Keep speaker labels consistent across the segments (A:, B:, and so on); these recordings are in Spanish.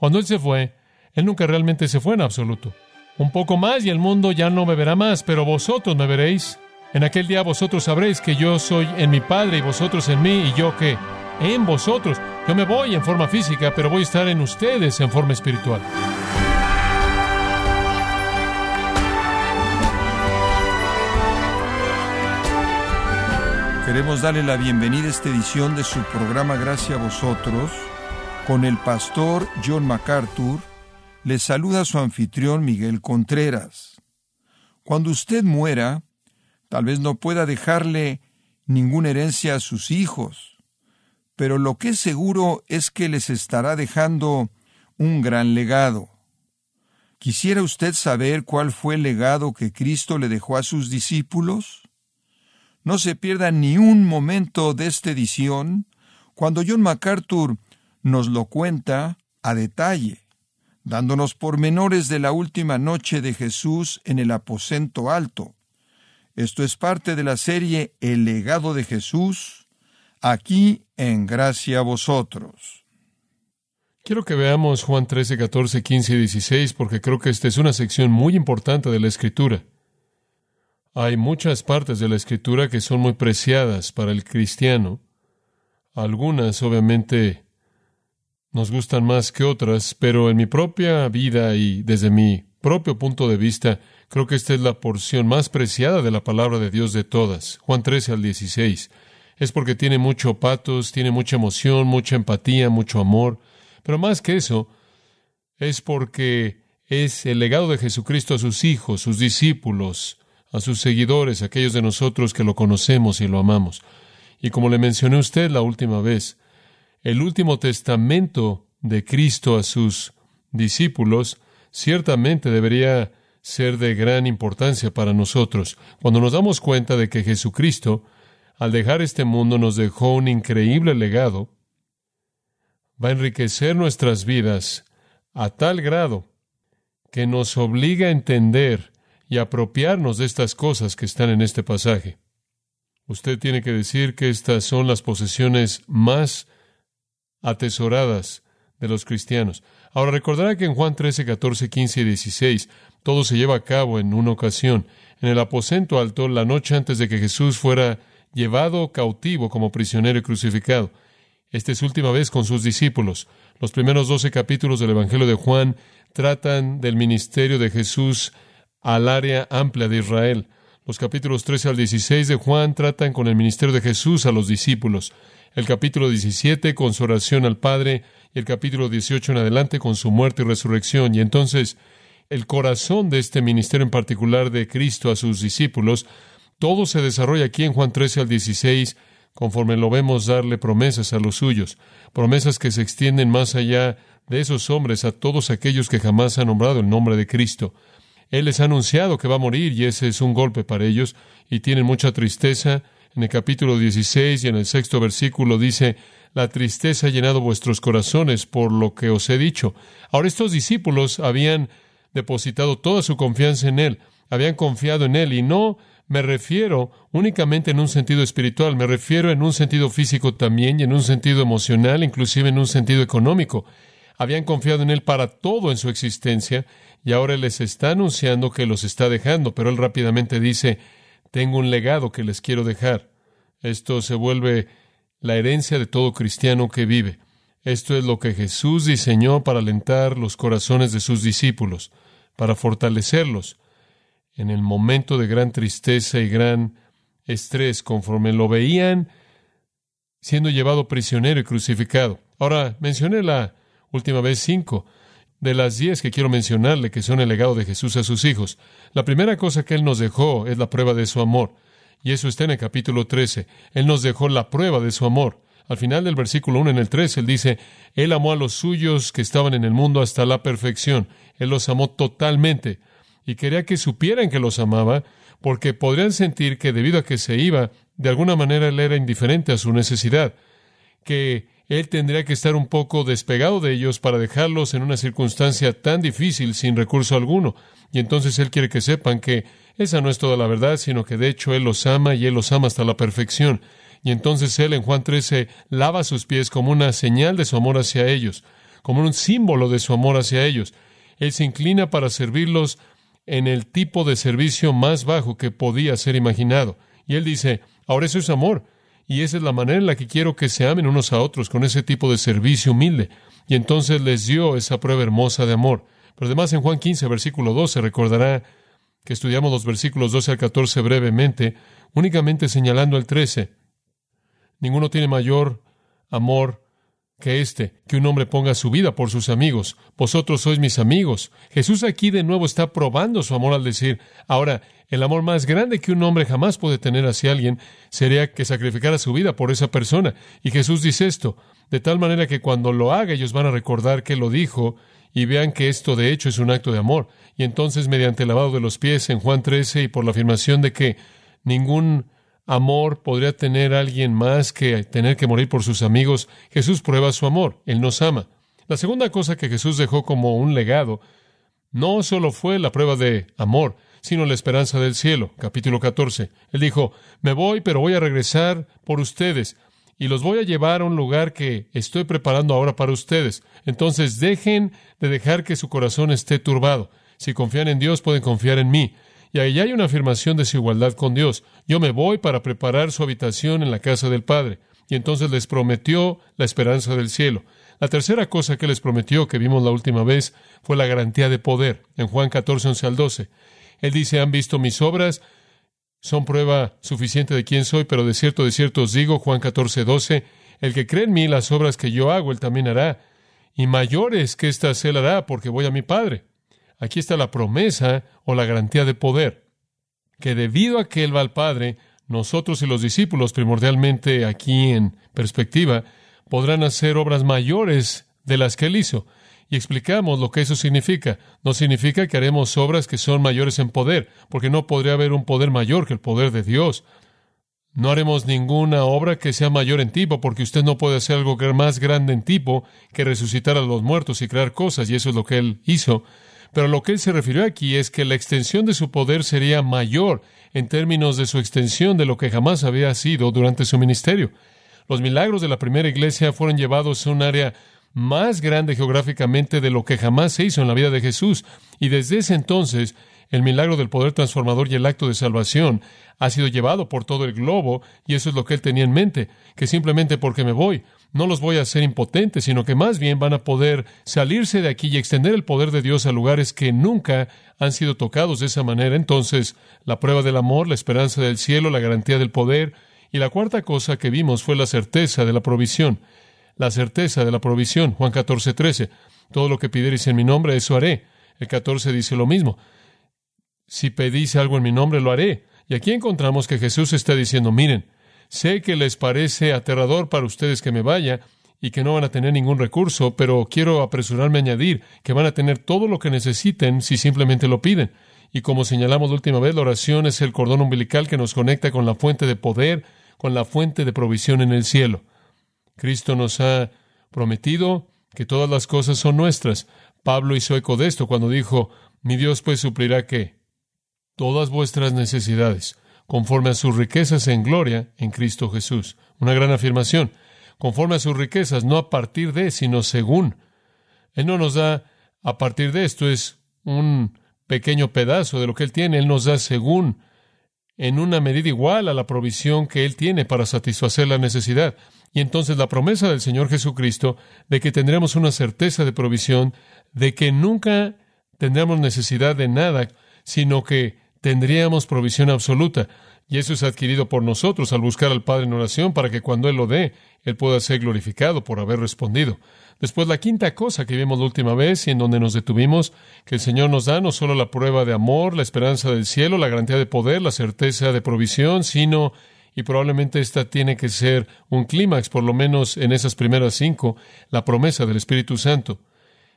A: Cuando Él se fue, Él nunca realmente se fue en absoluto. Un poco más y el mundo ya no me verá más, pero vosotros me veréis. En aquel día vosotros sabréis que yo soy en mi Padre y vosotros en mí y yo que en vosotros. Yo me voy en forma física, pero voy a estar en ustedes en forma espiritual.
B: Queremos darle la bienvenida a esta edición de su programa Gracias a vosotros con el pastor John MacArthur. Le saluda su anfitrión Miguel Contreras. Cuando usted muera, tal vez no pueda dejarle ninguna herencia a sus hijos, pero lo que es seguro es que les estará dejando un gran legado. ¿Quisiera usted saber cuál fue el legado que Cristo le dejó a sus discípulos? No se pierda ni un momento de esta edición cuando John MacArthur nos lo cuenta a detalle, dándonos pormenores de la última noche de Jesús en el aposento alto. Esto es parte de la serie El legado de Jesús, aquí en Gracia a vosotros.
A: Quiero que veamos Juan 13, 14, 15 y 16 porque creo que esta es una sección muy importante de la Escritura. Hay muchas partes de la escritura que son muy preciadas para el cristiano. Algunas, obviamente, nos gustan más que otras, pero en mi propia vida y desde mi propio punto de vista, creo que esta es la porción más preciada de la palabra de Dios de todas. Juan 13 al 16. Es porque tiene mucho patos, tiene mucha emoción, mucha empatía, mucho amor, pero más que eso, es porque es el legado de Jesucristo a sus hijos, sus discípulos, a sus seguidores, aquellos de nosotros que lo conocemos y lo amamos. Y como le mencioné a usted la última vez, el último testamento de Cristo a sus discípulos ciertamente debería ser de gran importancia para nosotros. Cuando nos damos cuenta de que Jesucristo, al dejar este mundo, nos dejó un increíble legado, va a enriquecer nuestras vidas a tal grado que nos obliga a entender y apropiarnos de estas cosas que están en este pasaje. Usted tiene que decir que estas son las posesiones más atesoradas de los cristianos. Ahora recordará que en Juan 13, 14, 15 y 16 todo se lleva a cabo en una ocasión, en el aposento alto, la noche antes de que Jesús fuera llevado cautivo como prisionero y crucificado. Esta es última vez con sus discípulos. Los primeros doce capítulos del Evangelio de Juan tratan del ministerio de Jesús al área amplia de Israel. Los capítulos 13 al 16 de Juan tratan con el ministerio de Jesús a los discípulos. El capítulo 17 con su oración al Padre y el capítulo 18 en adelante con su muerte y resurrección. Y entonces el corazón de este ministerio en particular de Cristo a sus discípulos, todo se desarrolla aquí en Juan 13 al 16 conforme lo vemos darle promesas a los suyos, promesas que se extienden más allá de esos hombres a todos aquellos que jamás han nombrado el nombre de Cristo. Él les ha anunciado que va a morir y ese es un golpe para ellos y tienen mucha tristeza. En el capítulo 16 y en el sexto versículo dice, la tristeza ha llenado vuestros corazones por lo que os he dicho. Ahora estos discípulos habían depositado toda su confianza en Él, habían confiado en Él y no me refiero únicamente en un sentido espiritual, me refiero en un sentido físico también y en un sentido emocional, inclusive en un sentido económico. Habían confiado en Él para todo en su existencia y ahora les está anunciando que los está dejando, pero Él rápidamente dice, tengo un legado que les quiero dejar. Esto se vuelve la herencia de todo cristiano que vive. Esto es lo que Jesús diseñó para alentar los corazones de sus discípulos, para fortalecerlos en el momento de gran tristeza y gran estrés, conforme lo veían siendo llevado prisionero y crucificado. Ahora, mencioné la última vez cinco de las diez que quiero mencionarle que son el legado de Jesús a sus hijos. La primera cosa que Él nos dejó es la prueba de su amor. Y eso está en el capítulo 13. Él nos dejó la prueba de su amor. Al final del versículo 1 en el 13, Él dice, Él amó a los suyos que estaban en el mundo hasta la perfección. Él los amó totalmente. Y quería que supieran que los amaba, porque podrían sentir que debido a que se iba, de alguna manera Él era indiferente a su necesidad. Que él tendría que estar un poco despegado de ellos para dejarlos en una circunstancia tan difícil sin recurso alguno. Y entonces Él quiere que sepan que esa no es toda la verdad, sino que de hecho Él los ama y Él los ama hasta la perfección. Y entonces Él en Juan 13 lava sus pies como una señal de su amor hacia ellos. como un símbolo de su amor hacia ellos. Él se inclina para servirlos en el tipo de servicio más bajo que podía ser imaginado. Y él dice, ahora eso es amor. Y esa es la manera en la que quiero que se amen unos a otros, con ese tipo de servicio humilde. Y entonces les dio esa prueba hermosa de amor. Pero además en Juan 15, versículo 12, recordará que estudiamos los versículos 12 al 14 brevemente, únicamente señalando el 13. Ninguno tiene mayor amor que este, que un hombre ponga su vida por sus amigos. Vosotros sois mis amigos. Jesús aquí de nuevo está probando su amor al decir, ahora, el amor más grande que un hombre jamás puede tener hacia alguien sería que sacrificara su vida por esa persona. Y Jesús dice esto, de tal manera que cuando lo haga ellos van a recordar que lo dijo y vean que esto de hecho es un acto de amor. Y entonces, mediante el lavado de los pies en Juan 13 y por la afirmación de que ningún amor podría tener alguien más que tener que morir por sus amigos, Jesús prueba su amor, Él nos ama. La segunda cosa que Jesús dejó como un legado no solo fue la prueba de amor, sino la esperanza del cielo. Capítulo 14. Él dijo, me voy, pero voy a regresar por ustedes y los voy a llevar a un lugar que estoy preparando ahora para ustedes. Entonces dejen de dejar que su corazón esté turbado. Si confían en Dios, pueden confiar en mí. Y ahí hay una afirmación de su igualdad con Dios. Yo me voy para preparar su habitación en la casa del Padre. Y entonces les prometió la esperanza del cielo. La tercera cosa que les prometió, que vimos la última vez, fue la garantía de poder. En Juan 14, 11 al 12. Él dice, han visto mis obras, son prueba suficiente de quién soy, pero de cierto, de cierto os digo, Juan 14, 12, el que cree en mí, las obras que yo hago, él también hará. Y mayores que éstas él hará, porque voy a mi Padre. Aquí está la promesa o la garantía de poder, que debido a que Él va al Padre, nosotros y los discípulos, primordialmente aquí en perspectiva, podrán hacer obras mayores de las que Él hizo. Y explicamos lo que eso significa. No significa que haremos obras que son mayores en poder, porque no podría haber un poder mayor que el poder de Dios. No haremos ninguna obra que sea mayor en tipo, porque usted no puede hacer algo más grande en tipo que resucitar a los muertos y crear cosas, y eso es lo que Él hizo. Pero lo que él se refirió aquí es que la extensión de su poder sería mayor en términos de su extensión de lo que jamás había sido durante su ministerio. Los milagros de la primera iglesia fueron llevados a un área más grande geográficamente de lo que jamás se hizo en la vida de Jesús. Y desde ese entonces, el milagro del poder transformador y el acto de salvación ha sido llevado por todo el globo, y eso es lo que él tenía en mente, que simplemente porque me voy, no los voy a hacer impotentes, sino que más bien van a poder salirse de aquí y extender el poder de Dios a lugares que nunca han sido tocados de esa manera. Entonces, la prueba del amor, la esperanza del cielo, la garantía del poder, y la cuarta cosa que vimos fue la certeza de la provisión. La certeza de la provisión. Juan 14, 13. Todo lo que pidierais en mi nombre, eso haré. El 14 dice lo mismo. Si pedís algo en mi nombre, lo haré. Y aquí encontramos que Jesús está diciendo, miren, Sé que les parece aterrador para ustedes que me vaya y que no van a tener ningún recurso, pero quiero apresurarme a añadir que van a tener todo lo que necesiten si simplemente lo piden. Y como señalamos la última vez, la oración es el cordón umbilical que nos conecta con la fuente de poder, con la fuente de provisión en el cielo. Cristo nos ha prometido que todas las cosas son nuestras. Pablo hizo eco de esto cuando dijo, mi Dios pues suplirá que todas vuestras necesidades conforme a sus riquezas en gloria en Cristo Jesús. Una gran afirmación. Conforme a sus riquezas, no a partir de, sino según. Él no nos da a partir de esto, es un pequeño pedazo de lo que Él tiene. Él nos da según, en una medida igual a la provisión que Él tiene para satisfacer la necesidad. Y entonces la promesa del Señor Jesucristo de que tendremos una certeza de provisión, de que nunca tendremos necesidad de nada, sino que tendríamos provisión absoluta. Y eso es adquirido por nosotros al buscar al Padre en oración para que cuando Él lo dé, Él pueda ser glorificado por haber respondido. Después, la quinta cosa que vimos la última vez y en donde nos detuvimos, que el Señor nos da no solo la prueba de amor, la esperanza del cielo, la garantía de poder, la certeza de provisión, sino, y probablemente esta tiene que ser un clímax, por lo menos en esas primeras cinco, la promesa del Espíritu Santo.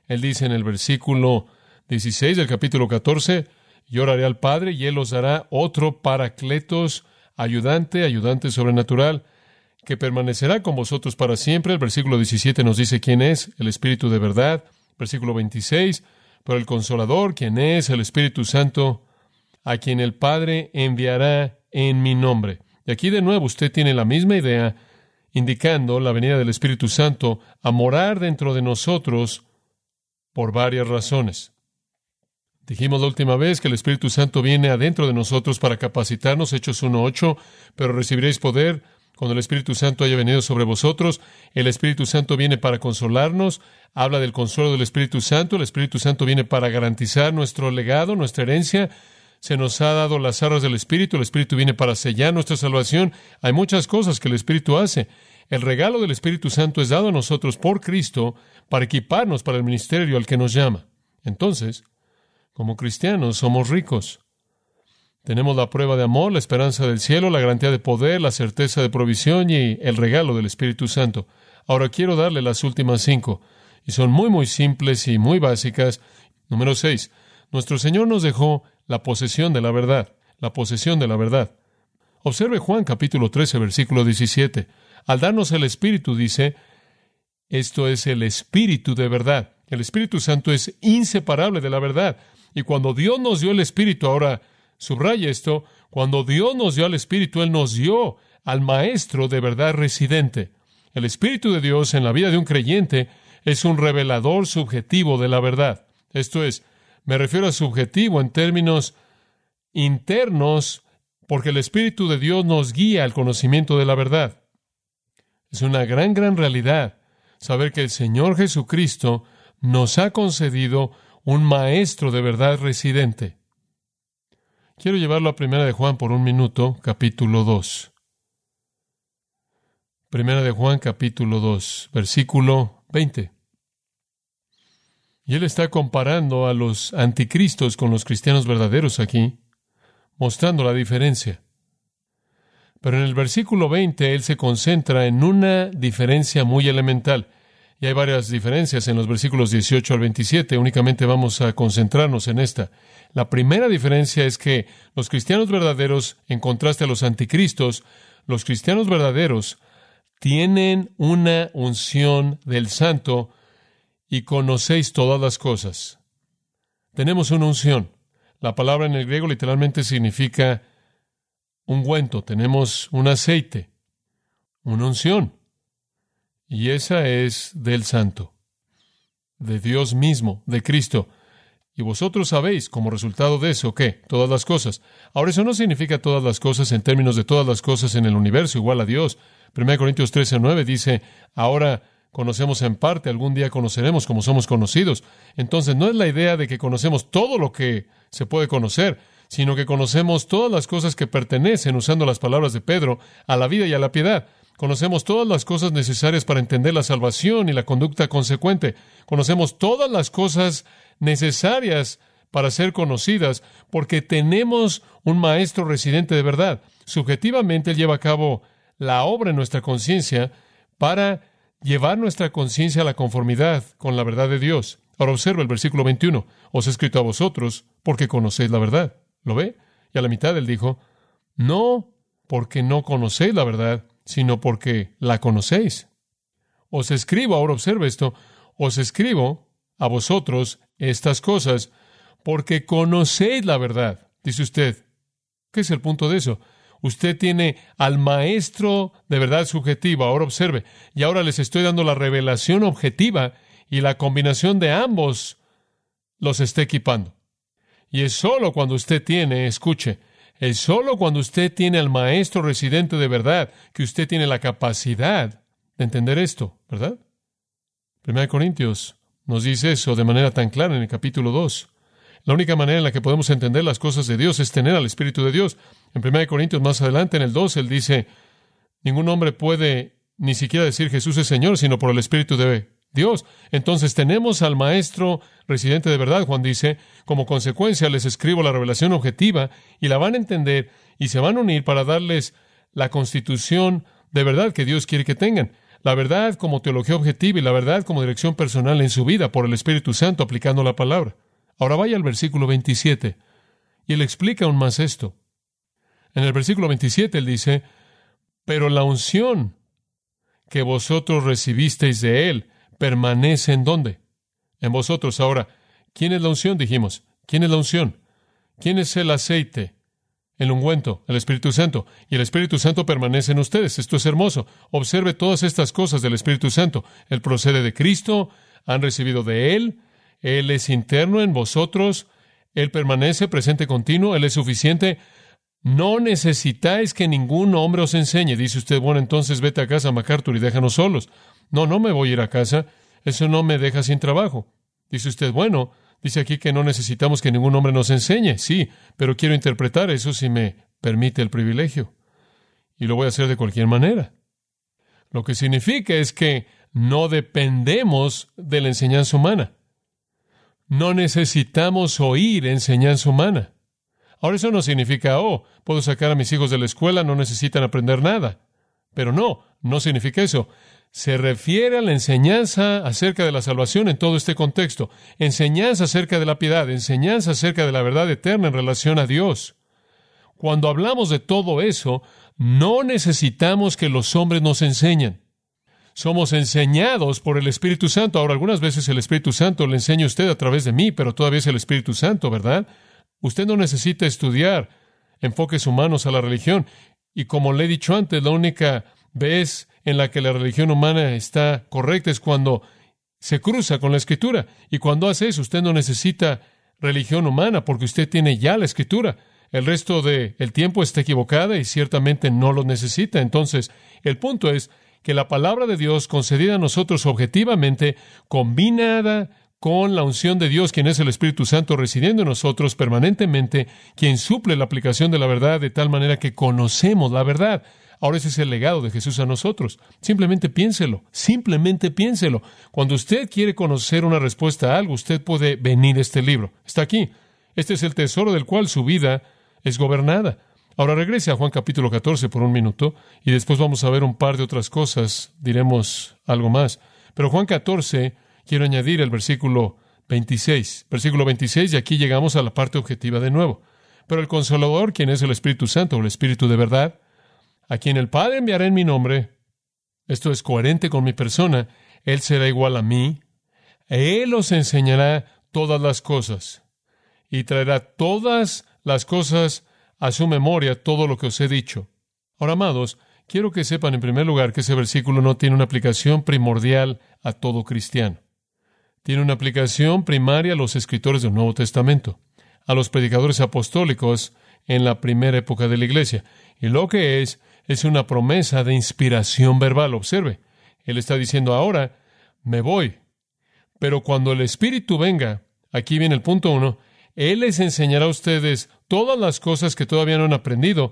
A: Él dice en el versículo 16 del capítulo 14, y oraré al Padre y Él os dará otro paracletos, ayudante, ayudante sobrenatural, que permanecerá con vosotros para siempre. El versículo 17 nos dice quién es, el Espíritu de verdad. Versículo 26, pero el consolador, quién es, el Espíritu Santo, a quien el Padre enviará en mi nombre. Y aquí de nuevo usted tiene la misma idea indicando la venida del Espíritu Santo a morar dentro de nosotros por varias razones. Dijimos la última vez que el Espíritu Santo viene adentro de nosotros para capacitarnos, Hechos 1.8, pero recibiréis poder cuando el Espíritu Santo haya venido sobre vosotros. El Espíritu Santo viene para consolarnos, habla del consuelo del Espíritu Santo, el Espíritu Santo viene para garantizar nuestro legado, nuestra herencia. Se nos ha dado las arras del Espíritu, el Espíritu viene para sellar nuestra salvación. Hay muchas cosas que el Espíritu hace. El regalo del Espíritu Santo es dado a nosotros por Cristo para equiparnos para el ministerio al que nos llama. Entonces, como cristianos somos ricos. Tenemos la prueba de amor, la esperanza del cielo, la garantía de poder, la certeza de provisión y el regalo del Espíritu Santo. Ahora quiero darle las últimas cinco, y son muy, muy simples y muy básicas. Número seis, nuestro Señor nos dejó la posesión de la verdad, la posesión de la verdad. Observe Juan capítulo 13, versículo 17. Al darnos el Espíritu, dice, esto es el Espíritu de verdad. El Espíritu Santo es inseparable de la verdad. Y cuando Dios nos dio el Espíritu, ahora subraya esto, cuando Dios nos dio al Espíritu, Él nos dio al Maestro de verdad residente. El Espíritu de Dios en la vida de un creyente es un revelador subjetivo de la verdad. Esto es, me refiero a subjetivo en términos internos, porque el Espíritu de Dios nos guía al conocimiento de la verdad. Es una gran, gran realidad saber que el Señor Jesucristo nos ha concedido un maestro de verdad residente. Quiero llevarlo a Primera de Juan por un minuto, capítulo 2. Primera de Juan, capítulo 2, versículo 20. Y él está comparando a los anticristos con los cristianos verdaderos aquí, mostrando la diferencia. Pero en el versículo 20 él se concentra en una diferencia muy elemental. Y hay varias diferencias en los versículos 18 al 27. Únicamente vamos a concentrarnos en esta. La primera diferencia es que los cristianos verdaderos, en contraste a los anticristos, los cristianos verdaderos tienen una unción del santo y conocéis todas las cosas. Tenemos una unción. La palabra en el griego literalmente significa ungüento. Tenemos un aceite, una unción. Y esa es del Santo, de Dios mismo, de Cristo. Y vosotros sabéis, como resultado de eso, que todas las cosas. Ahora, eso no significa todas las cosas en términos de todas las cosas en el universo, igual a Dios. 1 Corintios 13, 9 dice, ahora conocemos en parte, algún día conoceremos como somos conocidos. Entonces, no es la idea de que conocemos todo lo que se puede conocer, sino que conocemos todas las cosas que pertenecen, usando las palabras de Pedro, a la vida y a la piedad. Conocemos todas las cosas necesarias para entender la salvación y la conducta consecuente. Conocemos todas las cosas necesarias para ser conocidas porque tenemos un maestro residente de verdad. Subjetivamente, Él lleva a cabo la obra en nuestra conciencia para llevar nuestra conciencia a la conformidad con la verdad de Dios. Ahora observa el versículo 21. Os he escrito a vosotros porque conocéis la verdad. ¿Lo ve? Y a la mitad él dijo, no porque no conocéis la verdad, sino porque la conocéis. Os escribo, ahora observe esto, os escribo a vosotros estas cosas porque conocéis la verdad. Dice usted, ¿qué es el punto de eso? Usted tiene al maestro de verdad subjetiva. Ahora observe. Y ahora les estoy dando la revelación objetiva y la combinación de ambos los está equipando. Y es solo cuando usted tiene, escuche, es solo cuando usted tiene al maestro residente de verdad que usted tiene la capacidad de entender esto, ¿verdad? Primera Corintios nos dice eso de manera tan clara en el capítulo 2. La única manera en la que podemos entender las cosas de Dios es tener al Espíritu de Dios. En 1 Corintios más adelante, en el 2, él dice, ningún hombre puede ni siquiera decir Jesús es Señor, sino por el Espíritu de Dios. Entonces tenemos al Maestro residente de verdad, Juan dice, como consecuencia les escribo la revelación objetiva y la van a entender y se van a unir para darles la constitución de verdad que Dios quiere que tengan. La verdad como teología objetiva y la verdad como dirección personal en su vida por el Espíritu Santo aplicando la palabra. Ahora vaya al versículo 27 y él explica aún más esto. En el versículo 27 él dice, pero la unción que vosotros recibisteis de él permanece en dónde? En vosotros. Ahora, ¿quién es la unción? Dijimos. ¿Quién es la unción? ¿Quién es el aceite? el ungüento, el Espíritu Santo, y el Espíritu Santo permanece en ustedes. Esto es hermoso. Observe todas estas cosas del Espíritu Santo. Él procede de Cristo, han recibido de Él, Él es interno en vosotros, Él permanece presente continuo, Él es suficiente. No necesitáis que ningún hombre os enseñe. Dice usted, bueno, entonces vete a casa, MacArthur, y déjanos solos. No, no me voy a ir a casa. Eso no me deja sin trabajo. Dice usted, bueno, Dice aquí que no necesitamos que ningún hombre nos enseñe, sí, pero quiero interpretar eso si me permite el privilegio. Y lo voy a hacer de cualquier manera. Lo que significa es que no dependemos de la enseñanza humana. No necesitamos oír enseñanza humana. Ahora eso no significa, oh, puedo sacar a mis hijos de la escuela, no necesitan aprender nada. Pero no, no significa eso se refiere a la enseñanza acerca de la salvación en todo este contexto, enseñanza acerca de la piedad, enseñanza acerca de la verdad eterna en relación a Dios. Cuando hablamos de todo eso, no necesitamos que los hombres nos enseñen. Somos enseñados por el Espíritu Santo. Ahora, algunas veces el Espíritu Santo le enseña a usted a través de mí, pero todavía es el Espíritu Santo, ¿verdad? Usted no necesita estudiar enfoques humanos a la religión. Y como le he dicho antes, la única vez en la que la religión humana está correcta es cuando se cruza con la escritura. Y cuando hace eso, usted no necesita religión humana porque usted tiene ya la escritura. El resto del tiempo está equivocada y ciertamente no lo necesita. Entonces, el punto es que la palabra de Dios concedida a nosotros objetivamente, combinada con la unción de Dios, quien es el Espíritu Santo residiendo en nosotros permanentemente, quien suple la aplicación de la verdad de tal manera que conocemos la verdad. Ahora ese es el legado de Jesús a nosotros. Simplemente piénselo, simplemente piénselo. Cuando usted quiere conocer una respuesta a algo, usted puede venir a este libro. Está aquí. Este es el tesoro del cual su vida es gobernada. Ahora regrese a Juan capítulo 14 por un minuto y después vamos a ver un par de otras cosas, diremos algo más. Pero Juan 14, quiero añadir el versículo 26. Versículo 26 y aquí llegamos a la parte objetiva de nuevo. Pero el consolador, quien es el Espíritu Santo, el Espíritu de verdad, a quien el Padre enviará en mi nombre, esto es coherente con mi persona, Él será igual a mí, Él os enseñará todas las cosas y traerá todas las cosas a su memoria, todo lo que os he dicho. Ahora, amados, quiero que sepan en primer lugar que ese versículo no tiene una aplicación primordial a todo cristiano. Tiene una aplicación primaria a los escritores del Nuevo Testamento, a los predicadores apostólicos en la primera época de la iglesia. Y lo que es es una promesa de inspiración verbal. Observe, Él está diciendo ahora, me voy. Pero cuando el Espíritu venga, aquí viene el punto uno, Él les enseñará a ustedes todas las cosas que todavía no han aprendido,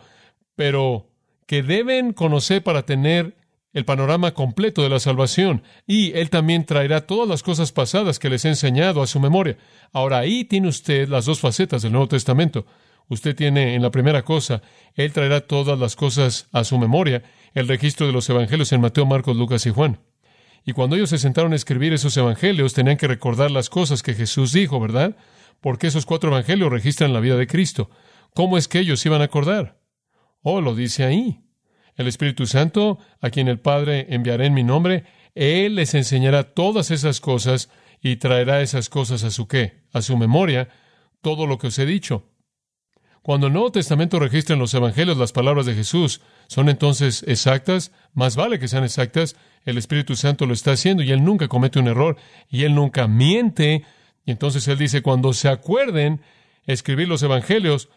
A: pero que deben conocer para tener el panorama completo de la salvación. Y Él también traerá todas las cosas pasadas que les he enseñado a su memoria. Ahora ahí tiene usted las dos facetas del Nuevo Testamento. Usted tiene en la primera cosa, Él traerá todas las cosas a su memoria, el registro de los evangelios en Mateo, Marcos, Lucas y Juan. Y cuando ellos se sentaron a escribir esos evangelios, tenían que recordar las cosas que Jesús dijo, ¿verdad? Porque esos cuatro evangelios registran la vida de Cristo. ¿Cómo es que ellos iban a acordar? Oh, lo dice ahí. El Espíritu Santo, a quien el Padre enviará en mi nombre, Él les enseñará todas esas cosas y traerá esas cosas a su qué, a su memoria, todo lo que os he dicho. Cuando el Nuevo Testamento registra en los Evangelios las palabras de Jesús, ¿son entonces exactas? Más vale que sean exactas. El Espíritu Santo lo está haciendo y Él nunca comete un error y Él nunca miente. Y entonces Él dice, cuando se acuerden escribir los Evangelios,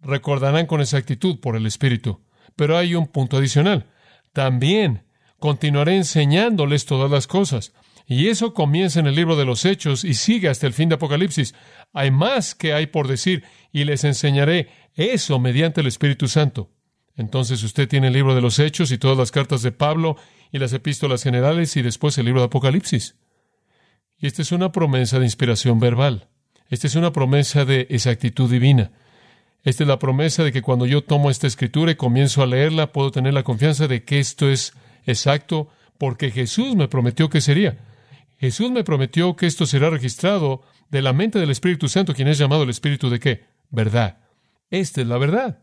A: recordarán con exactitud por el Espíritu. Pero hay un punto adicional. También continuaré enseñándoles todas las cosas. Y eso comienza en el libro de los Hechos y sigue hasta el fin de Apocalipsis. Hay más que hay por decir y les enseñaré eso mediante el Espíritu Santo. Entonces usted tiene el libro de los Hechos y todas las cartas de Pablo y las epístolas generales y después el libro de Apocalipsis. Y esta es una promesa de inspiración verbal. Esta es una promesa de exactitud divina. Esta es la promesa de que cuando yo tomo esta escritura y comienzo a leerla, puedo tener la confianza de que esto es exacto porque Jesús me prometió que sería. Jesús me prometió que esto será registrado de la mente del Espíritu Santo, quien es llamado el Espíritu de qué? Verdad. Esta es la verdad.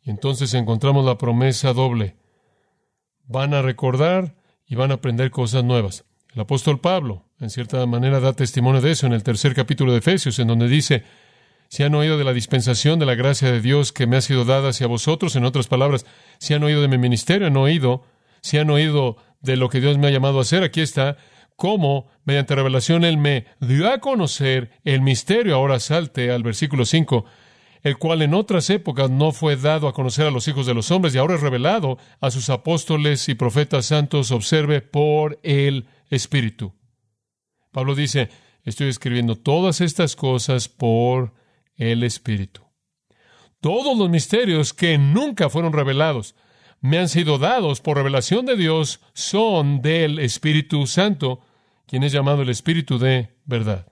A: Y entonces encontramos la promesa doble. Van a recordar y van a aprender cosas nuevas. El apóstol Pablo, en cierta manera, da testimonio de eso en el tercer capítulo de Efesios, en donde dice, si han oído de la dispensación de la gracia de Dios que me ha sido dada hacia vosotros, en otras palabras, si han oído de mi ministerio, han oído, si han oído de lo que Dios me ha llamado a hacer, aquí está, cómo mediante revelación Él me dio a conocer el misterio. Ahora salte al versículo 5, el cual en otras épocas no fue dado a conocer a los hijos de los hombres y ahora es revelado a sus apóstoles y profetas santos, observe, por el Espíritu. Pablo dice, estoy escribiendo todas estas cosas por el Espíritu. Todos los misterios que nunca fueron revelados me han sido dados por revelación de Dios son del Espíritu Santo, quien es llamado el Espíritu de verdad.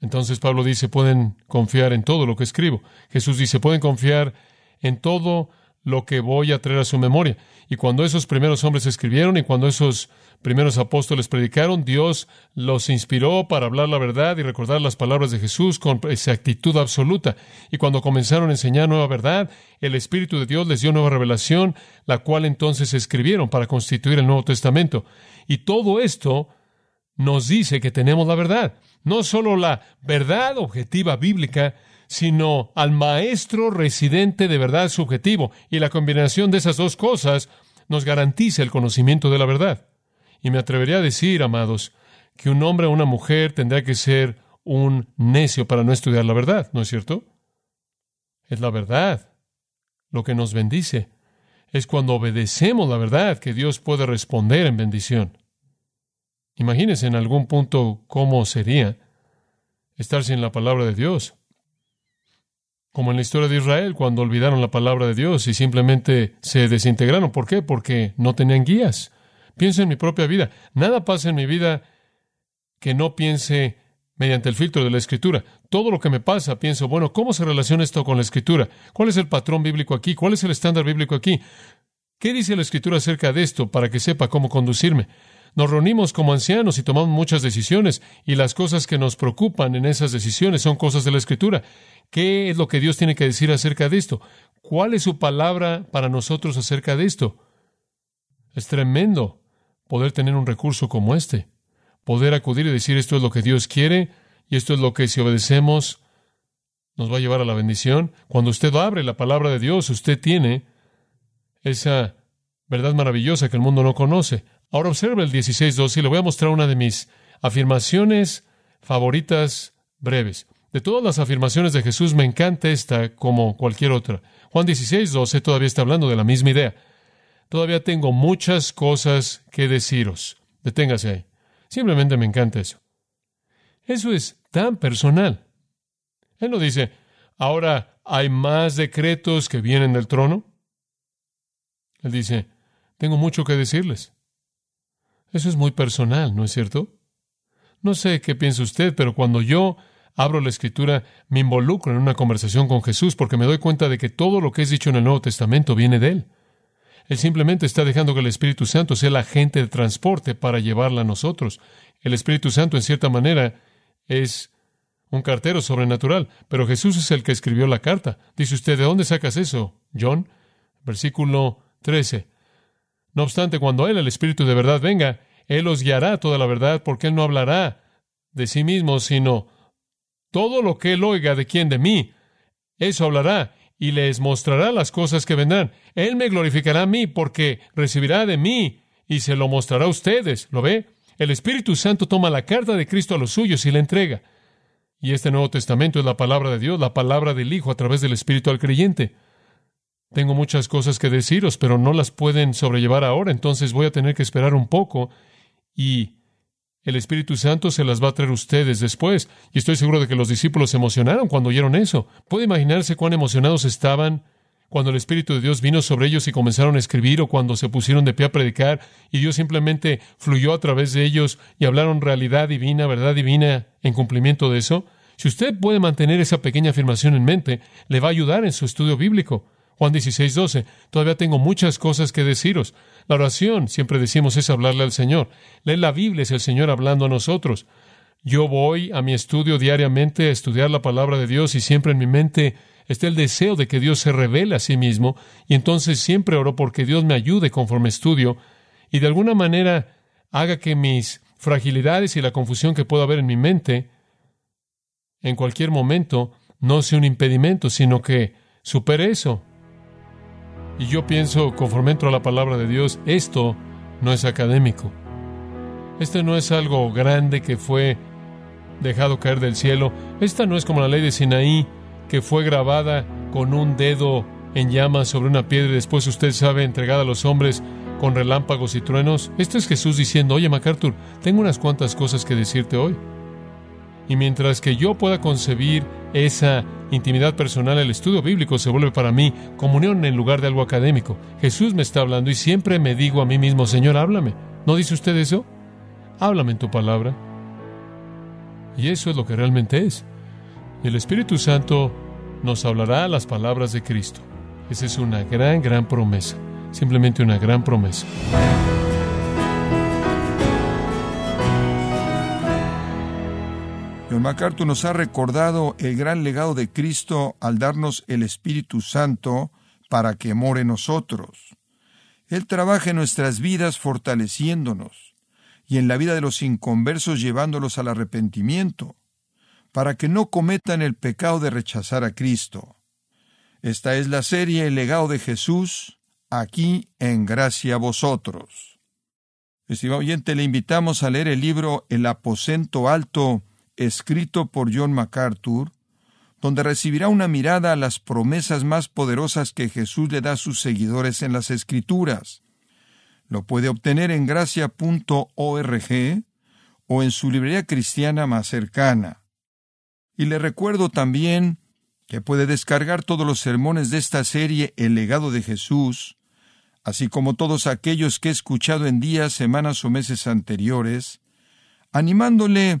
A: Entonces Pablo dice, pueden confiar en todo lo que escribo. Jesús dice, pueden confiar en todo lo que voy a traer a su memoria. Y cuando esos primeros hombres escribieron y cuando esos primeros apóstoles predicaron, Dios los inspiró para hablar la verdad y recordar las palabras de Jesús con exactitud absoluta. Y cuando comenzaron a enseñar nueva verdad, el Espíritu de Dios les dio nueva revelación, la cual entonces escribieron para constituir el Nuevo Testamento. Y todo esto nos dice que tenemos la verdad. No solo la verdad objetiva bíblica, sino al maestro residente de verdad subjetivo. Y la combinación de esas dos cosas nos garantiza el conocimiento de la verdad. Y me atrevería a decir, amados, que un hombre o una mujer tendrá que ser un necio para no estudiar la verdad, ¿no es cierto? Es la verdad lo que nos bendice. Es cuando obedecemos la verdad que Dios puede responder en bendición. Imagínense en algún punto cómo sería estar sin la palabra de Dios como en la historia de Israel, cuando olvidaron la palabra de Dios y simplemente se desintegraron. ¿Por qué? Porque no tenían guías. Pienso en mi propia vida. Nada pasa en mi vida que no piense mediante el filtro de la escritura. Todo lo que me pasa, pienso, bueno, ¿cómo se relaciona esto con la escritura? ¿Cuál es el patrón bíblico aquí? ¿Cuál es el estándar bíblico aquí? ¿Qué dice la escritura acerca de esto para que sepa cómo conducirme? Nos reunimos como ancianos y tomamos muchas decisiones y las cosas que nos preocupan en esas decisiones son cosas de la escritura. ¿Qué es lo que Dios tiene que decir acerca de esto? ¿Cuál es su palabra para nosotros acerca de esto? Es tremendo poder tener un recurso como este, poder acudir y decir esto es lo que Dios quiere y esto es lo que si obedecemos nos va a llevar a la bendición. Cuando usted abre la palabra de Dios, usted tiene esa verdad maravillosa que el mundo no conoce. Ahora observe el 16.2 y le voy a mostrar una de mis afirmaciones favoritas breves. De todas las afirmaciones de Jesús, me encanta esta como cualquier otra. Juan 16, 12 todavía está hablando de la misma idea. Todavía tengo muchas cosas que deciros. Deténgase ahí. Simplemente me encanta eso. Eso es tan personal. Él no dice, ahora hay más decretos que vienen del trono. Él dice, tengo mucho que decirles. Eso es muy personal, ¿no es cierto? No sé qué piensa usted, pero cuando yo abro la escritura, me involucro en una conversación con Jesús porque me doy cuenta de que todo lo que es dicho en el Nuevo Testamento viene de Él. Él simplemente está dejando que el Espíritu Santo sea el agente de transporte para llevarla a nosotros. El Espíritu Santo, en cierta manera, es un cartero sobrenatural, pero Jesús es el que escribió la carta. Dice usted, ¿de dónde sacas eso, John? Versículo 13. No obstante, cuando Él, el Espíritu de verdad, venga, Él os guiará toda la verdad, porque Él no hablará de sí mismo, sino todo lo que él oiga de quien de mí, eso hablará y les mostrará las cosas que vendrán. Él me glorificará a mí porque recibirá de mí y se lo mostrará a ustedes. ¿Lo ve? El Espíritu Santo toma la carta de Cristo a los suyos y la entrega. Y este Nuevo Testamento es la palabra de Dios, la palabra del Hijo a través del Espíritu al creyente. Tengo muchas cosas que deciros, pero no las pueden sobrellevar ahora, entonces voy a tener que esperar un poco y el Espíritu Santo se las va a traer ustedes después. Y estoy seguro de que los discípulos se emocionaron cuando oyeron eso. ¿Puede imaginarse cuán emocionados estaban cuando el Espíritu de Dios vino sobre ellos y comenzaron a escribir o cuando se pusieron de pie a predicar y Dios simplemente fluyó a través de ellos y hablaron realidad divina, verdad divina en cumplimiento de eso? Si usted puede mantener esa pequeña afirmación en mente, le va a ayudar en su estudio bíblico. Juan 16, 12. Todavía tengo muchas cosas que deciros. La oración, siempre decimos, es hablarle al Señor. Leer la Biblia es el Señor hablando a nosotros. Yo voy a mi estudio diariamente a estudiar la palabra de Dios y siempre en mi mente está el deseo de que Dios se revele a sí mismo y entonces siempre oro porque Dios me ayude conforme estudio y de alguna manera haga que mis fragilidades y la confusión que pueda haber en mi mente en cualquier momento no sea un impedimento, sino que supere eso. Y yo pienso, conforme entro a la palabra de Dios, esto no es académico. Este no es algo grande que fue dejado caer del cielo. Esta no es como la ley de Sinaí, que fue grabada con un dedo en llamas sobre una piedra y después usted sabe, entregada a los hombres con relámpagos y truenos. Esto es Jesús diciendo, oye MacArthur, tengo unas cuantas cosas que decirte hoy. Y mientras que yo pueda concebir esa intimidad personal, el estudio bíblico se vuelve para mí comunión en lugar de algo académico. Jesús me está hablando y siempre me digo a mí mismo, Señor, háblame. ¿No dice usted eso? Háblame en tu palabra. Y eso es lo que realmente es. El Espíritu Santo nos hablará las palabras de Cristo. Esa es una gran, gran promesa. Simplemente una gran promesa.
B: MacArthur nos ha recordado el gran legado de Cristo al darnos el Espíritu Santo para que more nosotros. Él trabaja en nuestras vidas fortaleciéndonos y en la vida de los inconversos llevándolos al arrepentimiento, para que no cometan el pecado de rechazar a Cristo. Esta es la serie El legado de Jesús, aquí en Gracia a vosotros. Estimado oyente, le invitamos a leer el libro El aposento alto escrito por John MacArthur, donde recibirá una mirada a las promesas más poderosas que Jesús le da a sus seguidores en las Escrituras. Lo puede obtener en gracia.org o en su librería cristiana más cercana. Y le recuerdo también que puede descargar todos los sermones de esta serie El legado de Jesús, así como todos aquellos que he escuchado en días, semanas o meses anteriores, animándole